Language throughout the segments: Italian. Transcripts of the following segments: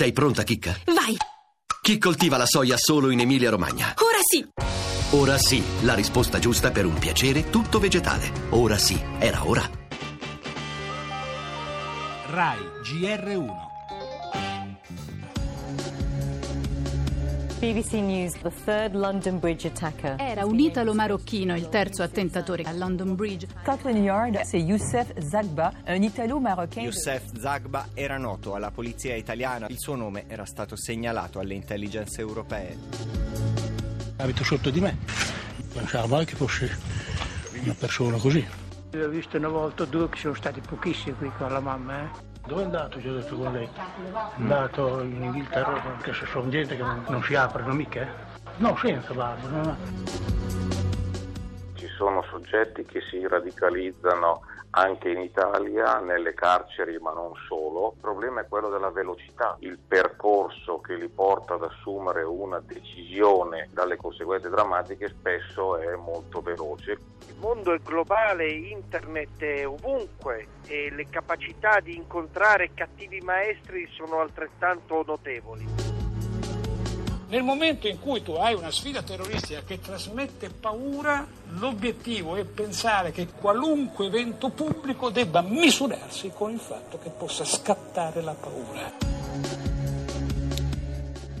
Sei pronta, Chicca? Vai! Chi coltiva la soia solo in Emilia-Romagna? Ora sì! Ora sì, la risposta giusta per un piacere tutto vegetale. Ora sì, era ora. RAI GR1 BBC News, the third London Bridge attacker. Era un italo-marocchino il terzo attentatore a London Bridge. Scotland Yard, c'est Youssef Zagba, un italo-marocain. Youssef Zagba era noto alla polizia italiana. Il suo nome era stato segnalato alle intelligence europee. Abito sotto di me. Pensavo mai che fosse una persona così. L'ho visto una volta o due che sono stati pochissimi qui con la mamma, eh. Dove è andato? Detto con lei. È andato in Inghilterra perché se sono gente che non, non si aprono mica. eh. No, senza barba. no, no. Sono soggetti che si radicalizzano anche in Italia, nelle carceri, ma non solo. Il problema è quello della velocità, il percorso che li porta ad assumere una decisione dalle conseguenze drammatiche spesso è molto veloce. Il mondo è globale, internet è ovunque e le capacità di incontrare cattivi maestri sono altrettanto notevoli. Nel momento in cui tu hai una sfida terroristica che trasmette paura, l'obiettivo è pensare che qualunque evento pubblico debba misurarsi con il fatto che possa scattare la paura.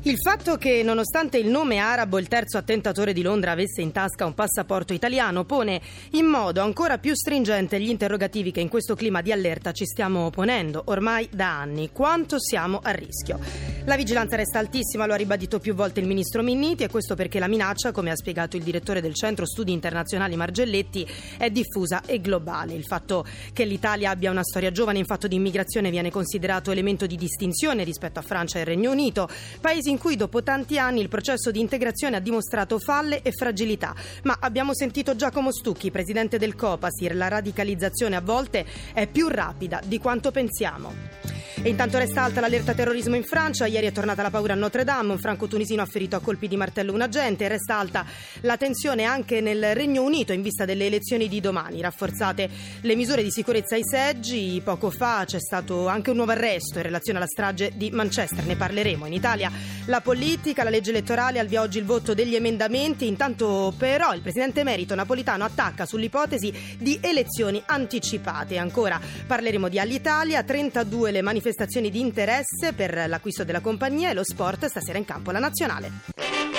Il fatto che, nonostante il nome arabo, il terzo attentatore di Londra avesse in tasca un passaporto italiano pone in modo ancora più stringente gli interrogativi che in questo clima di allerta ci stiamo ponendo ormai da anni. Quanto siamo a rischio? La vigilanza resta altissima, lo ha ribadito più volte il ministro Minniti, e questo perché la minaccia, come ha spiegato il direttore del Centro Studi Internazionali Margelletti, è diffusa e globale. Il fatto che l'Italia abbia una storia giovane in fatto di immigrazione viene considerato elemento di distinzione rispetto a Francia e Regno Unito, paesi in cui dopo tanti anni il processo di integrazione ha dimostrato falle e fragilità. Ma abbiamo sentito Giacomo Stucchi, presidente del Copasir, la radicalizzazione a volte è più rapida di quanto pensiamo. E intanto resta alta l'allerta terrorismo in Francia. Ieri è tornata la paura a Notre Dame. Un franco-tunisino ha ferito a colpi di martello un agente. Resta alta la tensione anche nel Regno Unito in vista delle elezioni di domani. Rafforzate le misure di sicurezza ai seggi. Poco fa c'è stato anche un nuovo arresto in relazione alla strage di Manchester. Ne parleremo. In Italia la politica, la legge elettorale, al via oggi il voto degli emendamenti. Intanto però il presidente emerito Napolitano attacca sull'ipotesi di elezioni anticipate. Ancora parleremo di All'Italia. 32 le manifestazioni di interesse per l'acquisto della compagnia e lo sport stasera in campo la nazionale.